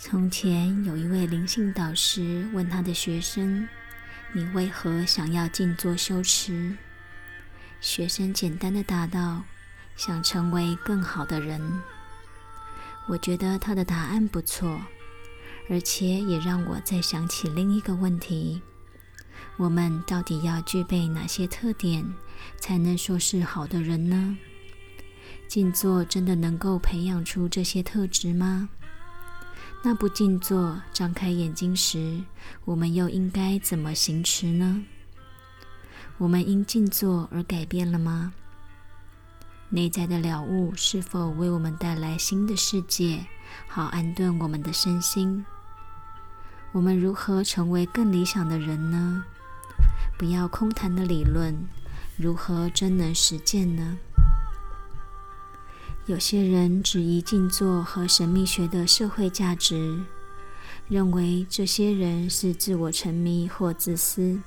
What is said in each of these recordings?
从前有一位灵性导师问他的学生：“你为何想要静坐修持？”学生简单的答道：“想成为更好的人。”我觉得他的答案不错，而且也让我再想起另一个问题：我们到底要具备哪些特点，才能说是好的人呢？静坐真的能够培养出这些特质吗？那不静坐、张开眼睛时，我们又应该怎么行持呢？我们因静坐而改变了吗？内在的了悟是否为我们带来新的世界，好安顿我们的身心？我们如何成为更理想的人呢？不要空谈的理论，如何真能实践呢？有些人质疑静坐和神秘学的社会价值，认为这些人是自我沉迷或自私，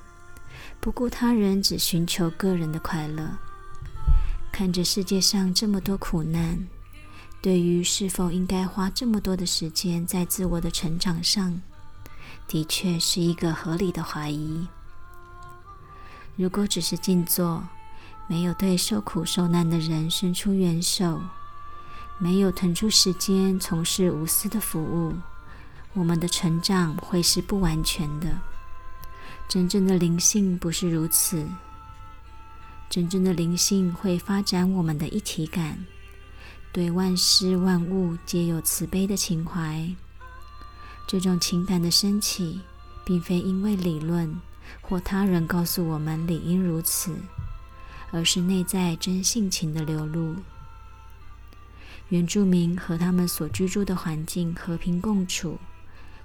不顾他人，只寻求个人的快乐。看着世界上这么多苦难，对于是否应该花这么多的时间在自我的成长上，的确是一个合理的怀疑。如果只是静坐，没有对受苦受难的人伸出援手，没有腾出时间从事无私的服务，我们的成长会是不完全的。真正的灵性不是如此。真正的灵性会发展我们的一体感，对万事万物皆有慈悲的情怀。这种情感的升起，并非因为理论或他人告诉我们理应如此，而是内在真性情的流露。原住民和他们所居住的环境和平共处，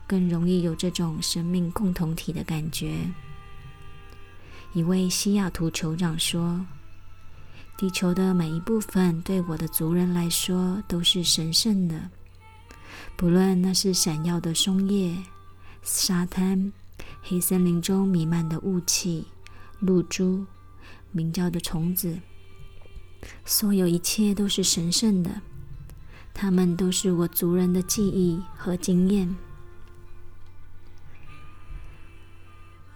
更容易有这种生命共同体的感觉。一位西雅图酋长说：“地球的每一部分对我的族人来说都是神圣的，不论那是闪耀的松叶、沙滩、黑森林中弥漫的雾气、露珠、鸣叫的虫子，所有一切都是神圣的。”他们都是我族人的记忆和经验。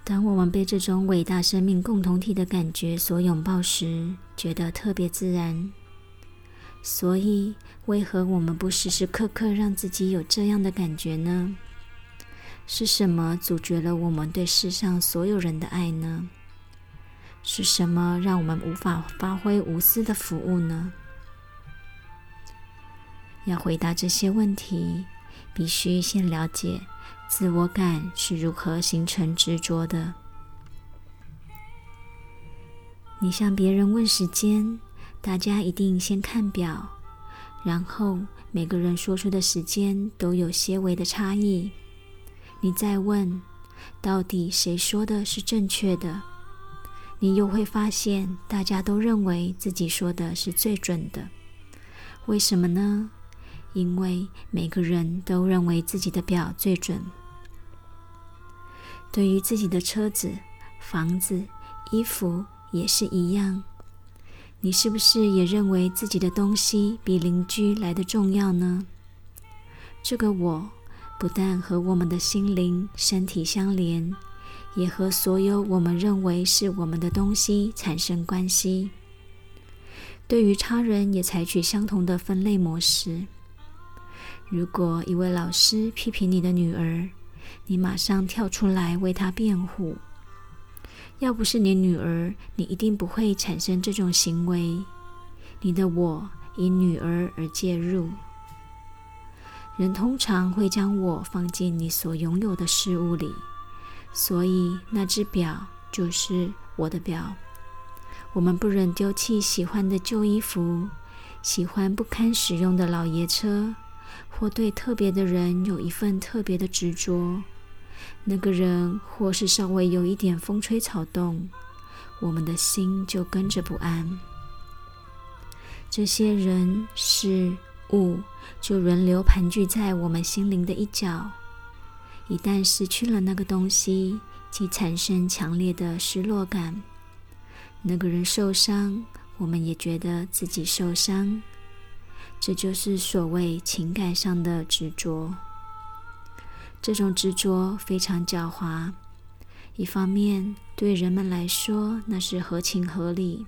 当我们被这种伟大生命共同体的感觉所拥抱时，觉得特别自然。所以，为何我们不时时刻刻让自己有这样的感觉呢？是什么阻绝了我们对世上所有人的爱呢？是什么让我们无法发挥无私的服务呢？要回答这些问题，必须先了解自我感是如何形成执着的。你向别人问时间，大家一定先看表，然后每个人说出的时间都有些微的差异。你再问，到底谁说的是正确的？你又会发现，大家都认为自己说的是最准的。为什么呢？因为每个人都认为自己的表最准。对于自己的车子、房子、衣服也是一样。你是不是也认为自己的东西比邻居来的重要呢？这个我不但和我们的心灵、身体相连，也和所有我们认为是我们的东西产生关系。对于他人，也采取相同的分类模式。如果一位老师批评你的女儿，你马上跳出来为她辩护。要不是你女儿，你一定不会产生这种行为。你的我因女儿而介入。人通常会将我放进你所拥有的事物里，所以那只表就是我的表。我们不忍丢弃喜欢的旧衣服，喜欢不堪使用的老爷车。或对特别的人有一份特别的执着，那个人或是稍微有一点风吹草动，我们的心就跟着不安。这些人事物就轮流盘踞在我们心灵的一角，一旦失去了那个东西，即产生强烈的失落感。那个人受伤，我们也觉得自己受伤。这就是所谓情感上的执着。这种执着非常狡猾。一方面，对人们来说那是合情合理，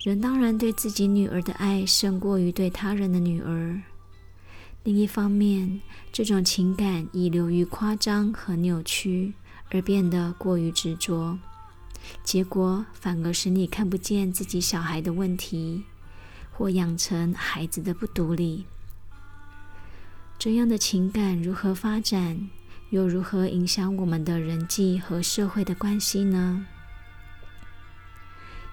人当然对自己女儿的爱胜过于对他人的女儿；另一方面，这种情感已流于夸张和扭曲，而变得过于执着，结果反而使你看不见自己小孩的问题，或养成孩子的不独立。这样的情感如何发展？又如何影响我们的人际和社会的关系呢？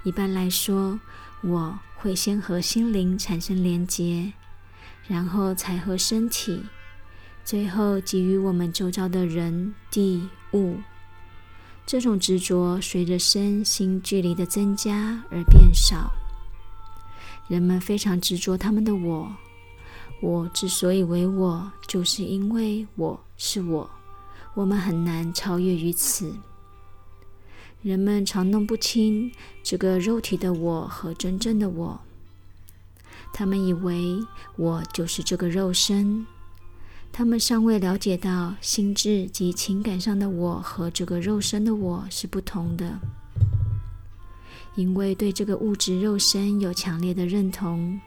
一般来说，我会先和心灵产生连结，然后才和身体，最后给予我们周遭的人、地、物。这种执着随着身心距离的增加而变少。人们非常执着他们的我。我之所以为我，就是因为我是我。我们很难超越于此。人们常弄不清这个肉体的我和真正的我。他们以为我就是这个肉身，他们尚未了解到心智及情感上的我和这个肉身的我是不同的。因为对这个物质肉身有强烈的认同，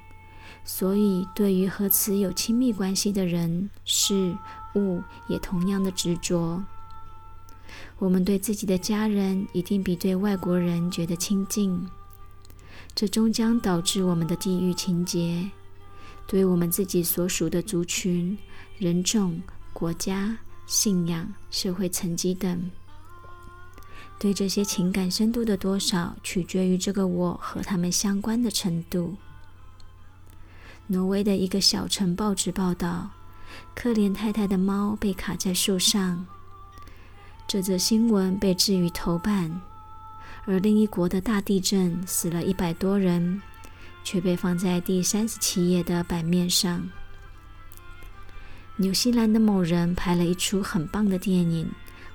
所以对于和此有亲密关系的人事。物也同样的执着。我们对自己的家人一定比对外国人觉得亲近，这终将导致我们的地域情结。对我们自己所属的族群、人种、国家、信仰、社会层级等，对这些情感深度的多少，取决于这个我和他们相关的程度。挪威的一个小城报纸报道。可怜太太的猫被卡在树上，这则新闻被置于头版。而另一国的大地震死了一百多人，却被放在第三十七页的版面上。纽西兰的某人拍了一出很棒的电影，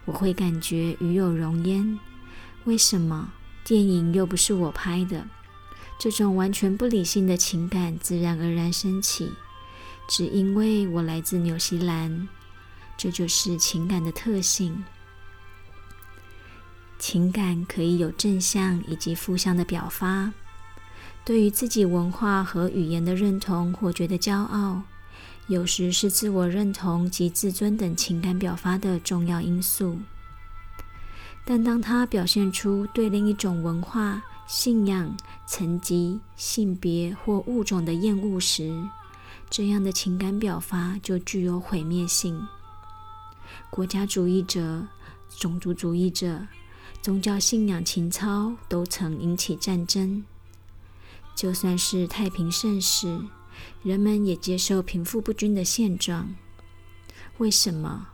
我会感觉与有荣焉。为什么？电影又不是我拍的。这种完全不理性的情感自然而然升起。只因为我来自纽西兰，这就是情感的特性。情感可以有正向以及负向的表发。对于自己文化和语言的认同或觉得骄傲，有时是自我认同及自尊等情感表发的重要因素。但当它表现出对另一种文化、信仰、层级、性别或物种的厌恶时，这样的情感表发就具有毁灭性。国家主义者、种族主义者、宗教信仰情操都曾引起战争。就算是太平盛世，人们也接受贫富不均的现状。为什么？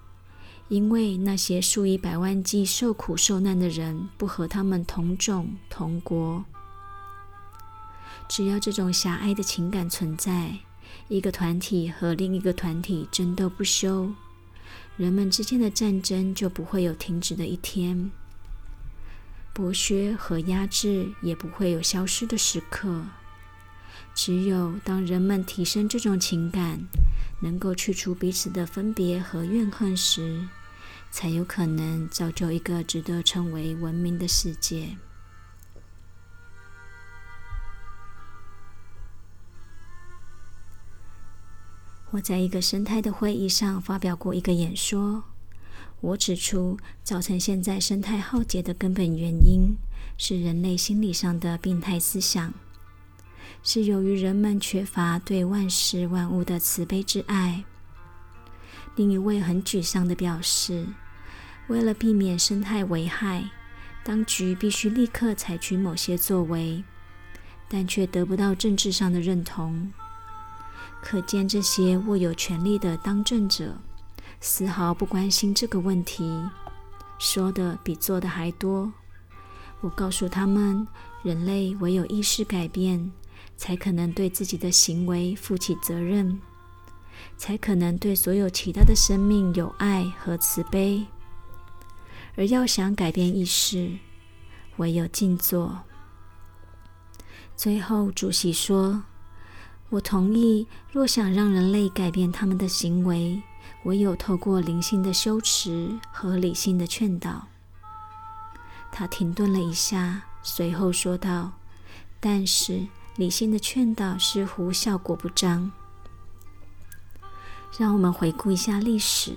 因为那些数以百万计受苦受难的人不和他们同种同国。只要这种狭隘的情感存在。一个团体和另一个团体争斗不休，人们之间的战争就不会有停止的一天。剥削和压制也不会有消失的时刻。只有当人们提升这种情感，能够去除彼此的分别和怨恨时，才有可能造就一个值得称为文明的世界。我在一个生态的会议上发表过一个演说。我指出，造成现在生态浩劫的根本原因是人类心理上的病态思想，是由于人们缺乏对万事万物的慈悲之爱。另一位很沮丧地表示，为了避免生态危害，当局必须立刻采取某些作为，但却得不到政治上的认同。可见，这些握有权力的当政者丝毫不关心这个问题，说的比做的还多。我告诉他们，人类唯有意识改变，才可能对自己的行为负起责任，才可能对所有其他的生命有爱和慈悲。而要想改变意识，唯有静坐。最后，主席说。我同意，若想让人类改变他们的行为，唯有透过灵性的修持和理性的劝导。他停顿了一下，随后说道：“但是理性的劝导似乎效果不彰。让我们回顾一下历史。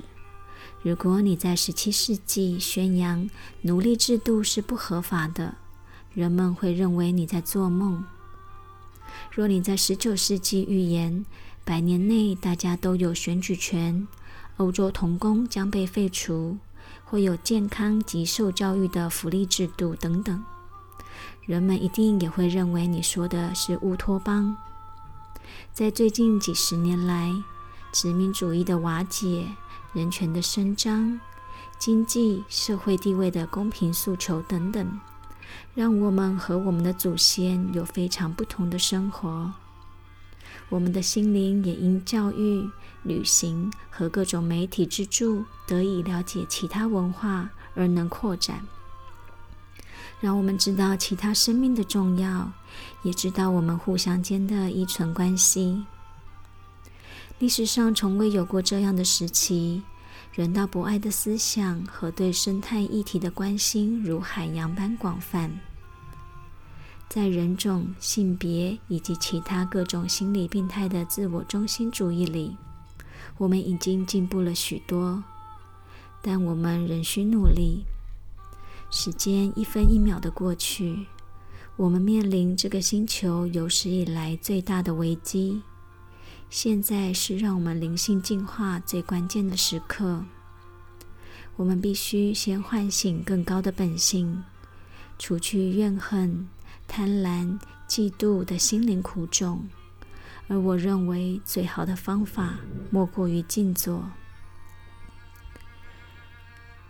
如果你在十七世纪宣扬奴隶制度是不合法的，人们会认为你在做梦。若你在十九世纪预言百年内大家都有选举权，欧洲童工将被废除。”会有健康及受教育的福利制度等等，人们一定也会认为你说的是乌托邦。在最近几十年来，殖民主义的瓦解、人权的伸张、经济社会地位的公平诉求等等，让我们和我们的祖先有非常不同的生活。我们的心灵也因教育。旅行和各种媒体之助，得以了解其他文化而能扩展，让我们知道其他生命的重要，也知道我们互相间的依存关系。历史上从未有过这样的时期，人道博爱的思想和对生态议题的关心如海洋般广泛。在人种、性别以及其他各种心理病态的自我中心主义里。我们已经进步了许多，但我们仍需努力。时间一分一秒的过去，我们面临这个星球有史以来最大的危机。现在是让我们灵性进化最关键的时刻。我们必须先唤醒更高的本性，除去怨恨、贪婪、嫉妒的心灵苦种。而我认为最好的方法莫过于静坐。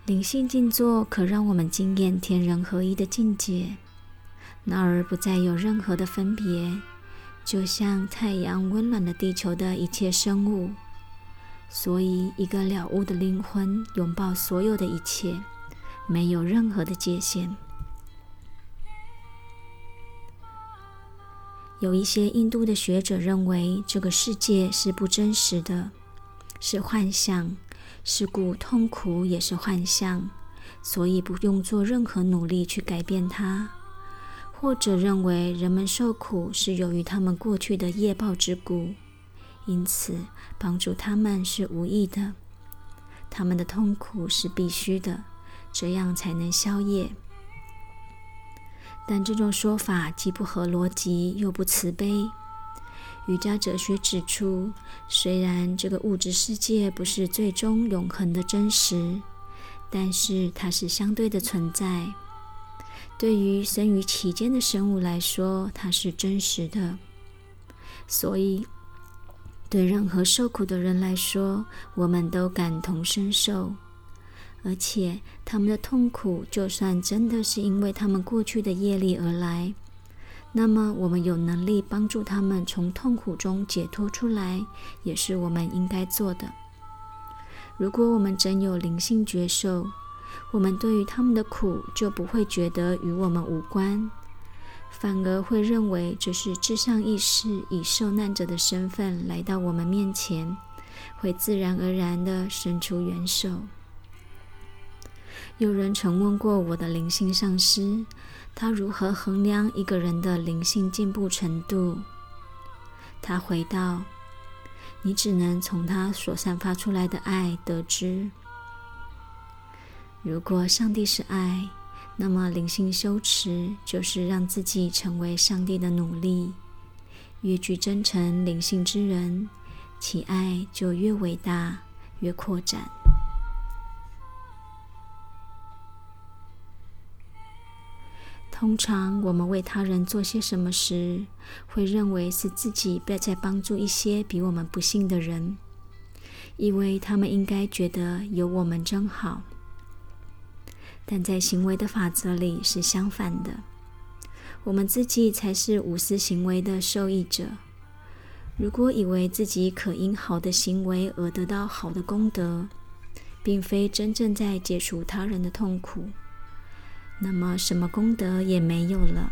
灵性静坐可让我们经验天人合一的境界，那儿不再有任何的分别，就像太阳温暖了地球的一切生物。所以，一个了悟的灵魂拥抱所有的一切，没有任何的界限。有一些印度的学者认为，这个世界是不真实的，是幻象，是故痛苦也是幻象，所以不用做任何努力去改变它；或者认为人们受苦是由于他们过去的业报之故，因此帮助他们是无益的，他们的痛苦是必须的，这样才能消业。但这种说法既不合逻辑，又不慈悲。瑜伽哲学指出，虽然这个物质世界不是最终永恒的真实，但是它是相对的存在。对于生于其间的生物来说，它是真实的。所以，对任何受苦的人来说，我们都感同身受。而且，他们的痛苦，就算真的是因为他们过去的业力而来，那么我们有能力帮助他们从痛苦中解脱出来，也是我们应该做的。如果我们真有灵性觉受，我们对于他们的苦就不会觉得与我们无关，反而会认为这是至上意识以受难者的身份来到我们面前，会自然而然地伸出援手。有人曾问过我的灵性上师，他如何衡量一个人的灵性进步程度？他回道：“你只能从他所散发出来的爱得知。如果上帝是爱，那么灵性修持就是让自己成为上帝的努力。越具真诚灵性之人，其爱就越伟大，越扩展。”通常，我们为他人做些什么时，会认为是自己在帮助一些比我们不幸的人，以为他们应该觉得有我们真好。但在行为的法则里是相反的，我们自己才是无私行为的受益者。如果以为自己可因好的行为而得到好的功德，并非真正在解除他人的痛苦。那么，什么功德也没有了。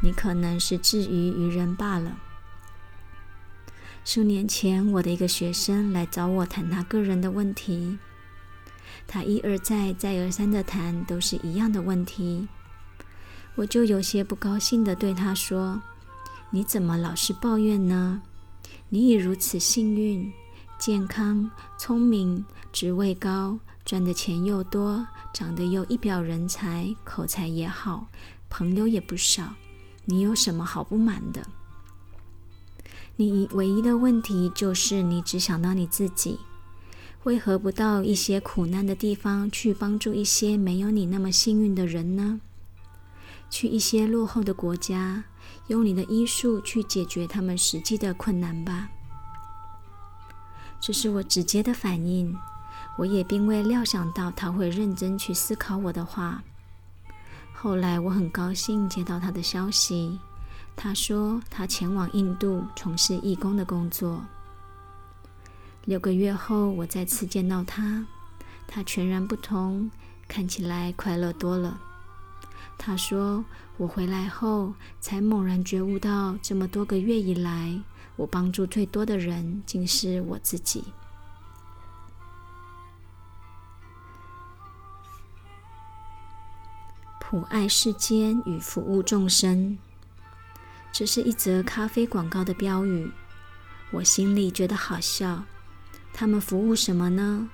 你可能是至于愚人罢了。数年前，我的一个学生来找我谈他个人的问题，他一而再、再而三的谈，都是一样的问题。我就有些不高兴的对他说：“你怎么老是抱怨呢？你已如此幸运、健康、聪明、职位高。”赚的钱又多，长得又一表人才，口才也好，朋友也不少，你有什么好不满的？你唯一的问题就是你只想到你自己，为何不到一些苦难的地方去帮助一些没有你那么幸运的人呢？去一些落后的国家，用你的医术去解决他们实际的困难吧。这是我直接的反应。我也并未料想到他会认真去思考我的话。后来我很高兴接到他的消息，他说他前往印度从事义工的工作。六个月后，我再次见到他，他全然不同，看起来快乐多了。他说：“我回来后才猛然觉悟到，这么多个月以来，我帮助最多的人竟是我自己。”普爱世间与服务众生，这是一则咖啡广告的标语。我心里觉得好笑。他们服务什么呢？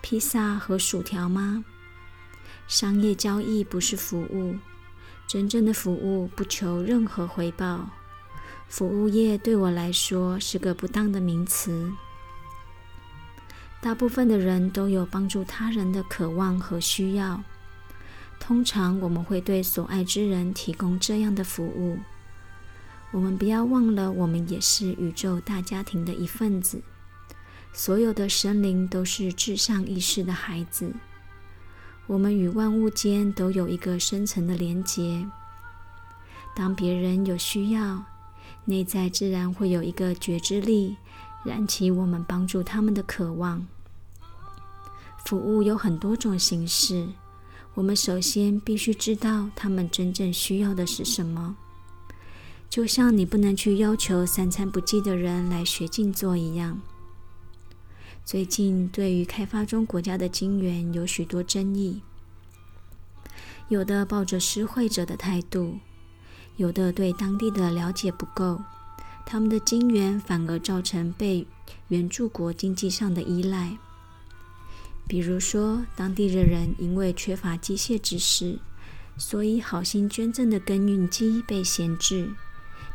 披萨和薯条吗？商业交易不是服务，真正的服务不求任何回报。服务业对我来说是个不当的名词。大部分的人都有帮助他人的渴望和需要。通常我们会对所爱之人提供这样的服务。我们不要忘了，我们也是宇宙大家庭的一份子。所有的生灵都是至上意识的孩子。我们与万物间都有一个深层的连结。当别人有需要，内在自然会有一个觉知力，燃起我们帮助他们的渴望。服务有很多种形式。我们首先必须知道他们真正需要的是什么，就像你不能去要求三餐不济的人来学静坐一样。最近对于开发中国家的金源有许多争议，有的抱着施惠者的态度，有的对当地的了解不够，他们的金源反而造成被援助国经济上的依赖。比如说，当地的人因为缺乏机械知识，所以好心捐赠的耕耘机被闲置，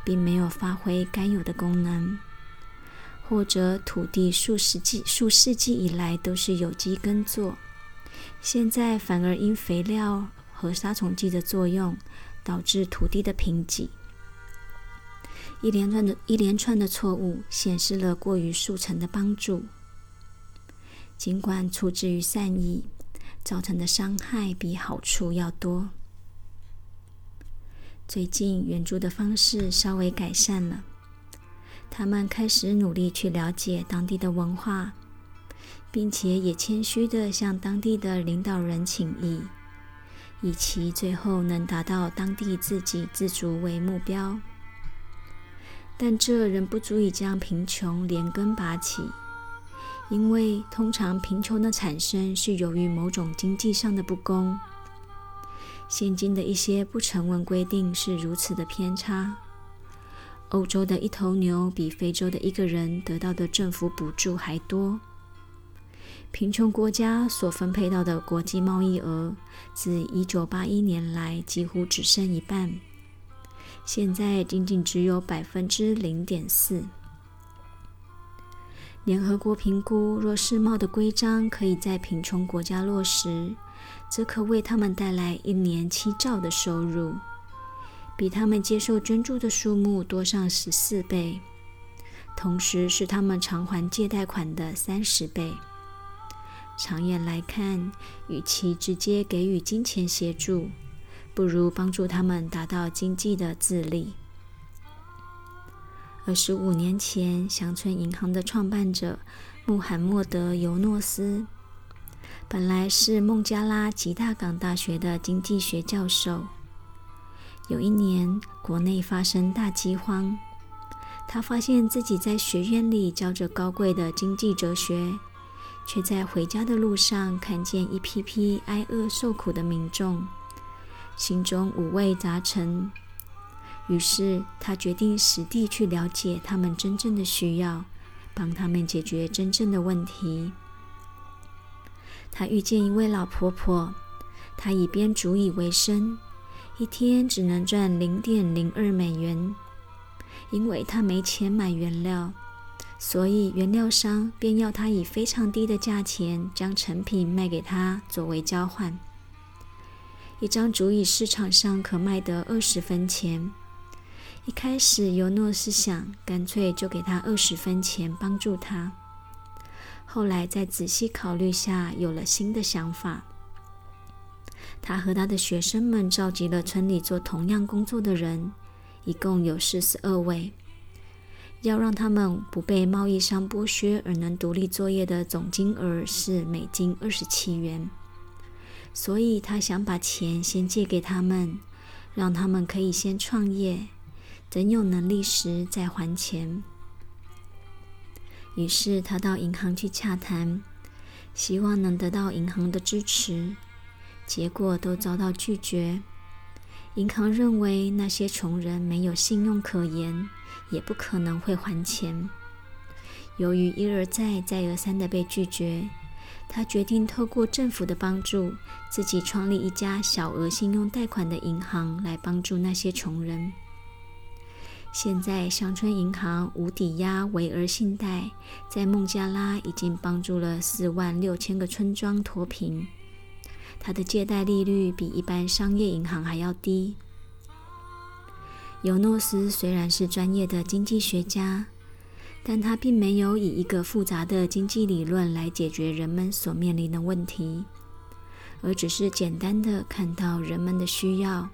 并没有发挥该有的功能；或者土地数世纪、数世纪以来都是有机耕作，现在反而因肥料和杀虫剂的作用，导致土地的贫瘠。一连串的一连串的错误，显示了过于速成的帮助。尽管出自于善意，造成的伤害比好处要多。最近援助的方式稍微改善了，他们开始努力去了解当地的文化，并且也谦虚的向当地的领导人请益，以其最后能达到当地自给自足为目标。但这仍不足以将贫穷连根拔起。因为通常贫穷的产生是由于某种经济上的不公。现今的一些不成文规定是如此的偏差。欧洲的一头牛比非洲的一个人得到的政府补助还多。贫穷国家所分配到的国际贸易额，自1981年来几乎只剩一半，现在仅仅只有百分之零点四。联合国评估，若世贸的规章可以在贫穷国家落实，则可为他们带来一年七兆的收入，比他们接受捐助的数目多上十四倍，同时是他们偿还借贷款的三十倍。长远来看，与其直接给予金钱协助，不如帮助他们达到经济的自立。二十五年前，乡村银行的创办者穆罕默德·尤诺斯本来是孟加拉吉大港大学的经济学教授。有一年，国内发生大饥荒，他发现自己在学院里教着高贵的经济哲学，却在回家的路上看见一批批挨饿受苦的民众，心中五味杂陈。于是他决定实地去了解他们真正的需要，帮他们解决真正的问题。他遇见一位老婆婆，她以编竹椅为生，一天只能赚零点零二美元，因为她没钱买原料，所以原料商便要她以非常低的价钱将成品卖给他作为交换。一张竹椅市场上可卖得二十分钱。一开始，尤诺斯想干脆就给他二十分钱帮助他。后来在仔细考虑下，有了新的想法。他和他的学生们召集了村里做同样工作的人，一共有四十二位。要让他们不被贸易商剥削而能独立作业的总金额是美金二十七元。所以他想把钱先借给他们，让他们可以先创业。等有能力时再还钱。于是他到银行去洽谈，希望能得到银行的支持，结果都遭到拒绝。银行认为那些穷人没有信用可言，也不可能会还钱。由于一而再、再而三的被拒绝，他决定透过政府的帮助，自己创立一家小额信用贷款的银行，来帮助那些穷人。现在，乡村银行无抵押维额信贷在孟加拉已经帮助了四万六千个村庄脱贫。它的借贷利率比一般商业银行还要低。尤诺斯虽然是专业的经济学家，但他并没有以一个复杂的经济理论来解决人们所面临的问题，而只是简单的看到人们的需要。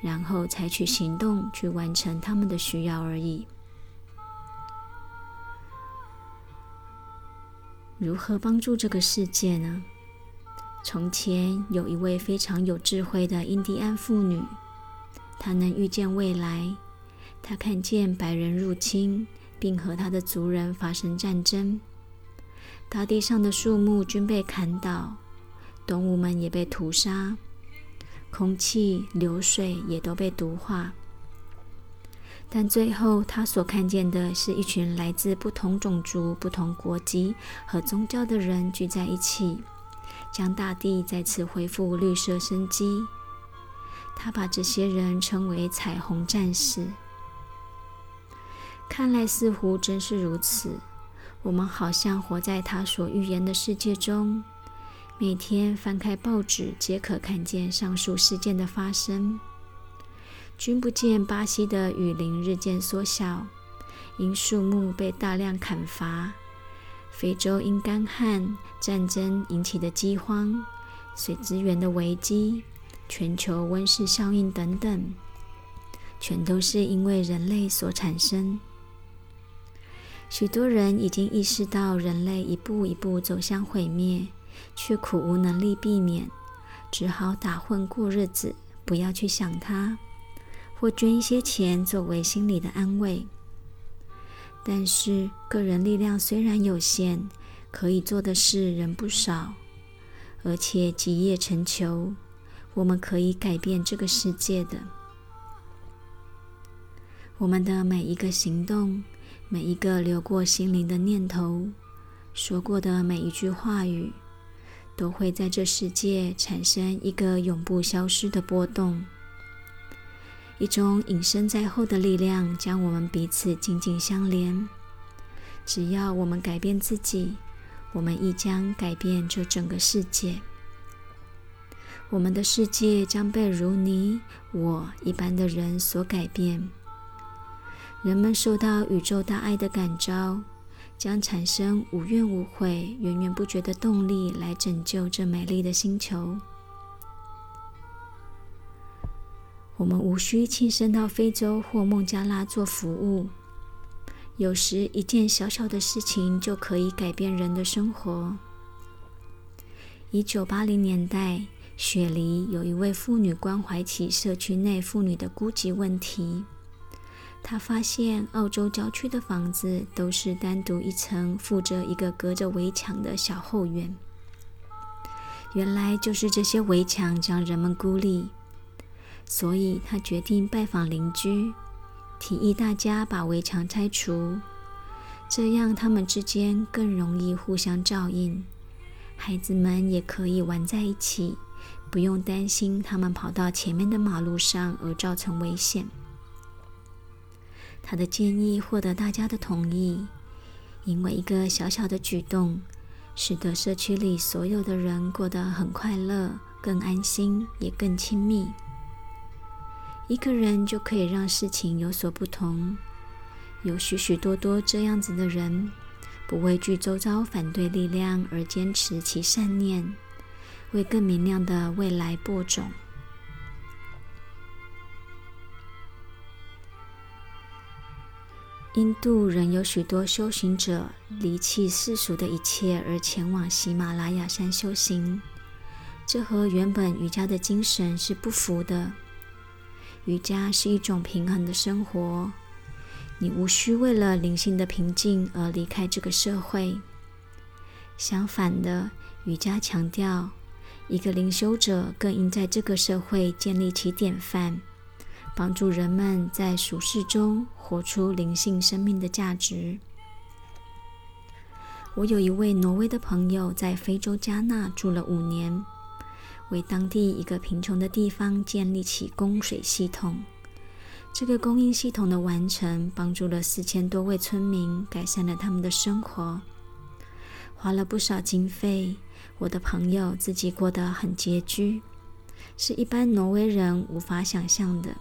然后采取行动去完成他们的需要而已。如何帮助这个世界呢？从前有一位非常有智慧的印第安妇女，她能预见未来。她看见白人入侵，并和他的族人发生战争，大地上的树木均被砍倒，动物们也被屠杀。空气、流水也都被毒化，但最后他所看见的是一群来自不同种族、不同国籍和宗教的人聚在一起，将大地再次恢复绿色生机。他把这些人称为“彩虹战士”。看来似乎真是如此，我们好像活在他所预言的世界中。每天翻开报纸，皆可看见上述事件的发生。君不见巴西的雨林日渐缩小，因树木被大量砍伐；非洲因干旱、战争引起的饥荒、水资源的危机、全球温室效应等等，全都是因为人类所产生。许多人已经意识到，人类一步一步走向毁灭。却苦无能力避免，只好打混过日子，不要去想他，或捐一些钱作为心理的安慰。但是个人力量虽然有限，可以做的事仍不少，而且集腋成裘，我们可以改变这个世界的。我们的每一个行动，每一个流过心灵的念头，说过的每一句话语。都会在这世界产生一个永不消失的波动，一种隐身在后的力量，将我们彼此紧紧相连。只要我们改变自己，我们亦将改变这整个世界。我们的世界将被如你我一般的人所改变。人们受到宇宙大爱的感召。将产生无怨无悔、源源不绝的动力来拯救这美丽的星球。我们无需亲身到非洲或孟加拉做服务，有时一件小小的事情就可以改变人的生活。一九八零年代，雪梨有一位妇女关怀起社区内妇女的孤寂问题。他发现澳洲郊区的房子都是单独一层，附着一个隔着围墙的小后院。原来就是这些围墙将人们孤立，所以他决定拜访邻居，提议大家把围墙拆除，这样他们之间更容易互相照应，孩子们也可以玩在一起，不用担心他们跑到前面的马路上而造成危险。他的建议获得大家的同意，因为一个小小的举动。使得社区里所有的人过得很快乐、更安心，也更亲密。一个人就可以让事情有所不同。有许许多多这样子的人，不畏惧周遭反对力量，而坚持其善念，为更明亮的未来播种。印度仍有许多修行者离弃世俗的一切，而前往喜马拉雅山修行。这和原本瑜伽的精神是不符的。瑜伽是一种平衡的生活，你无需为了灵性的平静而离开这个社会。相反的，瑜伽强调，一个灵修者更应在这个社会建立起典范。帮助人们在俗世中活出灵性生命的价值。我有一位挪威的朋友，在非洲加纳住了五年，为当地一个贫穷的地方建立起供水系统。这个供应系统的完成，帮助了四千多位村民，改善了他们的生活，花了不少经费。我的朋友自己过得很拮据，是一般挪威人无法想象的。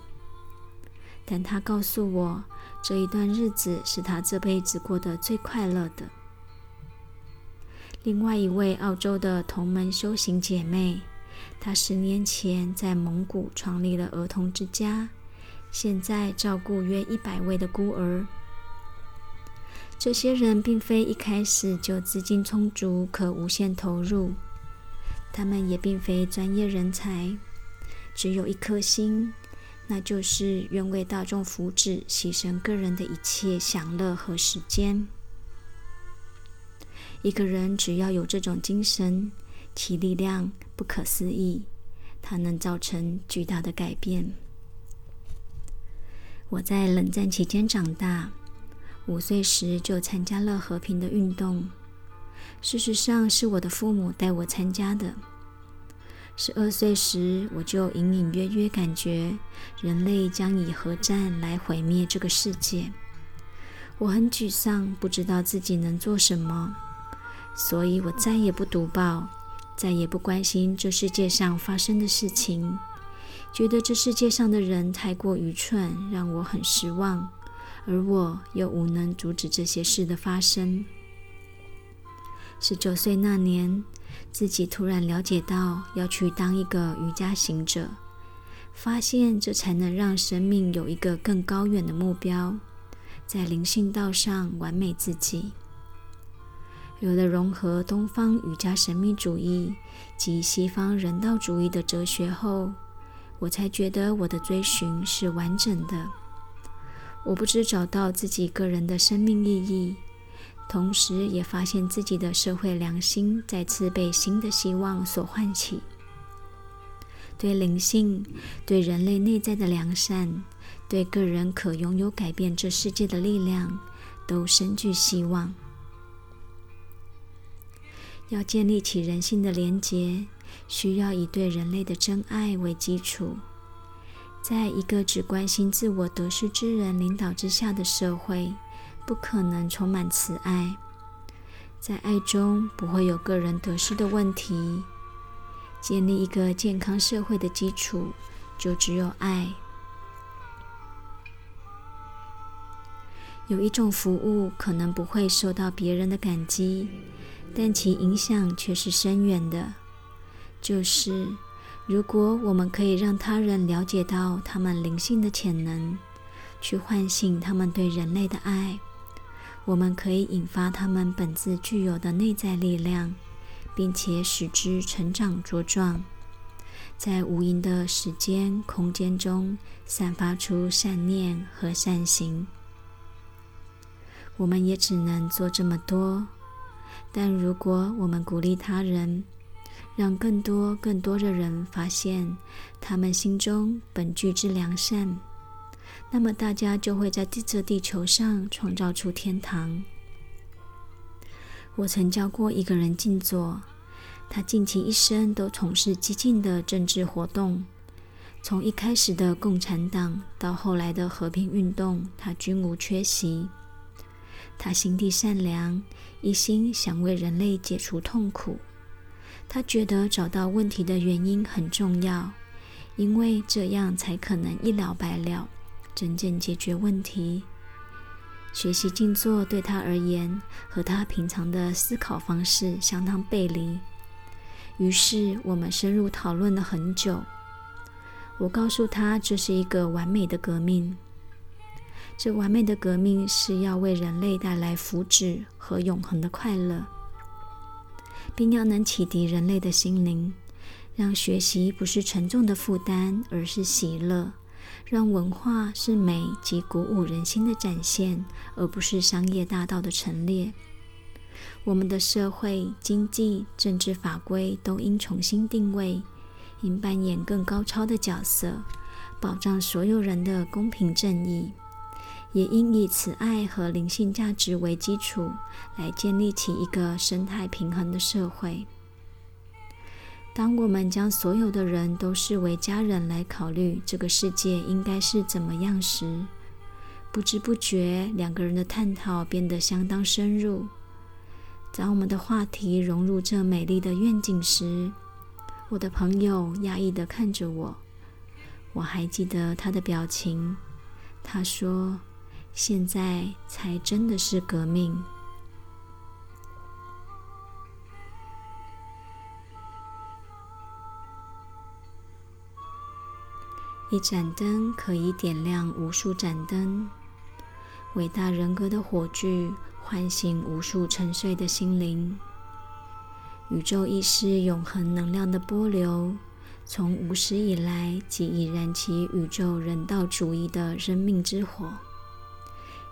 但他告诉我，这一段日子是他这辈子过得最快乐的。另外一位澳洲的同门修行姐妹，她十年前在蒙古创立了儿童之家，现在照顾约一百位的孤儿。这些人并非一开始就资金充足，可无限投入，他们也并非专业人才，只有一颗心。那就是愿为大众福祉牺牲个人的一切享乐和时间。一个人只要有这种精神，其力量不可思议，它能造成巨大的改变。我在冷战期间长大，五岁时就参加了和平的运动。事实上，是我的父母带我参加的。十二岁时，我就隐隐约约感觉人类将以核战来毁灭这个世界。我很沮丧，不知道自己能做什么，所以我再也不读报，再也不关心这世界上发生的事情，觉得这世界上的人太过愚蠢，让我很失望，而我又无能阻止这些事的发生。十九岁那年。自己突然了解到要去当一个瑜伽行者，发现这才能让生命有一个更高远的目标，在灵性道上完美自己。有了融合东方瑜伽神秘主义及西方人道主义的哲学后，我才觉得我的追寻是完整的。我不知找到自己个人的生命意义。同时，也发现自己的社会良心再次被新的希望所唤起，对灵性、对人类内在的良善、对个人可拥有改变这世界的力量，都深具希望。要建立起人性的连结，需要以对人类的真爱为基础。在一个只关心自我得失之人领导之下的社会。不可能充满慈爱，在爱中不会有个人得失的问题。建立一个健康社会的基础，就只有爱。有一种服务可能不会受到别人的感激，但其影响却是深远的。就是如果我们可以让他人了解到他们灵性的潜能，去唤醒他们对人类的爱。我们可以引发他们本自具有的内在力量，并且使之成长茁壮。在无垠的时间、空间中散发出善念和善行。我们也只能做这么多，但如果我们鼓励他人，让更多、更多的人发现他们心中本具之良善，那么大家就会在这地球上创造出天堂。我曾教过一个人静坐。他近期一生都从事激进的政治活动，从一开始的共产党到后来的和平运动，他均无缺席。他心地善良，一心想为人类解除痛苦。他觉得找到问题的原因很重要，因为这样才可能一了百了，真正解决问题。学习静坐对他而言，和他平常的思考方式相当背离。于是我们深入讨论了很久。我告诉他，这是一个完美的革命。这完美的革命是要为人类带来福祉和永恒的快乐，并要能启迪人类的心灵，让学习不是沉重的负担，而是喜乐；让文化是美及鼓舞人心的展现，而不是商业大道的陈列。我们的社会、经济、政治法规都应重新定位，应扮演更高超的角色，保障所有人的公平正义，也应以慈爱和灵性价值为基础，来建立起一个生态平衡的社会。当我们将所有的人都视为家人来考虑这个世界应该是怎么样时，不知不觉，两个人的探讨变得相当深入。当我们的话题融入这美丽的愿景时，我的朋友压抑地看着我。我还记得他的表情。他说：“现在才真的是革命。”一盏灯可以点亮无数盏灯。伟大人格的火炬。唤醒无数沉睡的心灵。宇宙意识永恒能量的波流，从无始以来即已燃起宇宙人道主义的生命之火，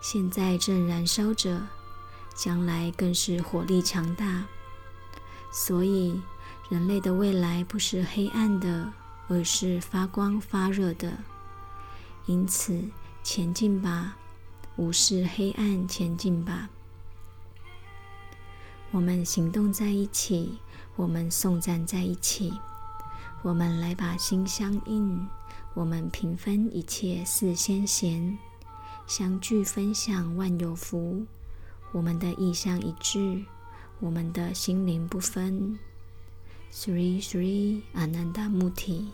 现在正燃烧着，将来更是火力强大。所以，人类的未来不是黑暗的，而是发光发热的。因此，前进吧，无视黑暗，前进吧。我们行动在一起，我们送赞在一起，我们来把心相印，我们平分一切四仙贤，相聚分享万有福。我们的意向一致，我们的心灵不分。Sri Sri Ananda Muti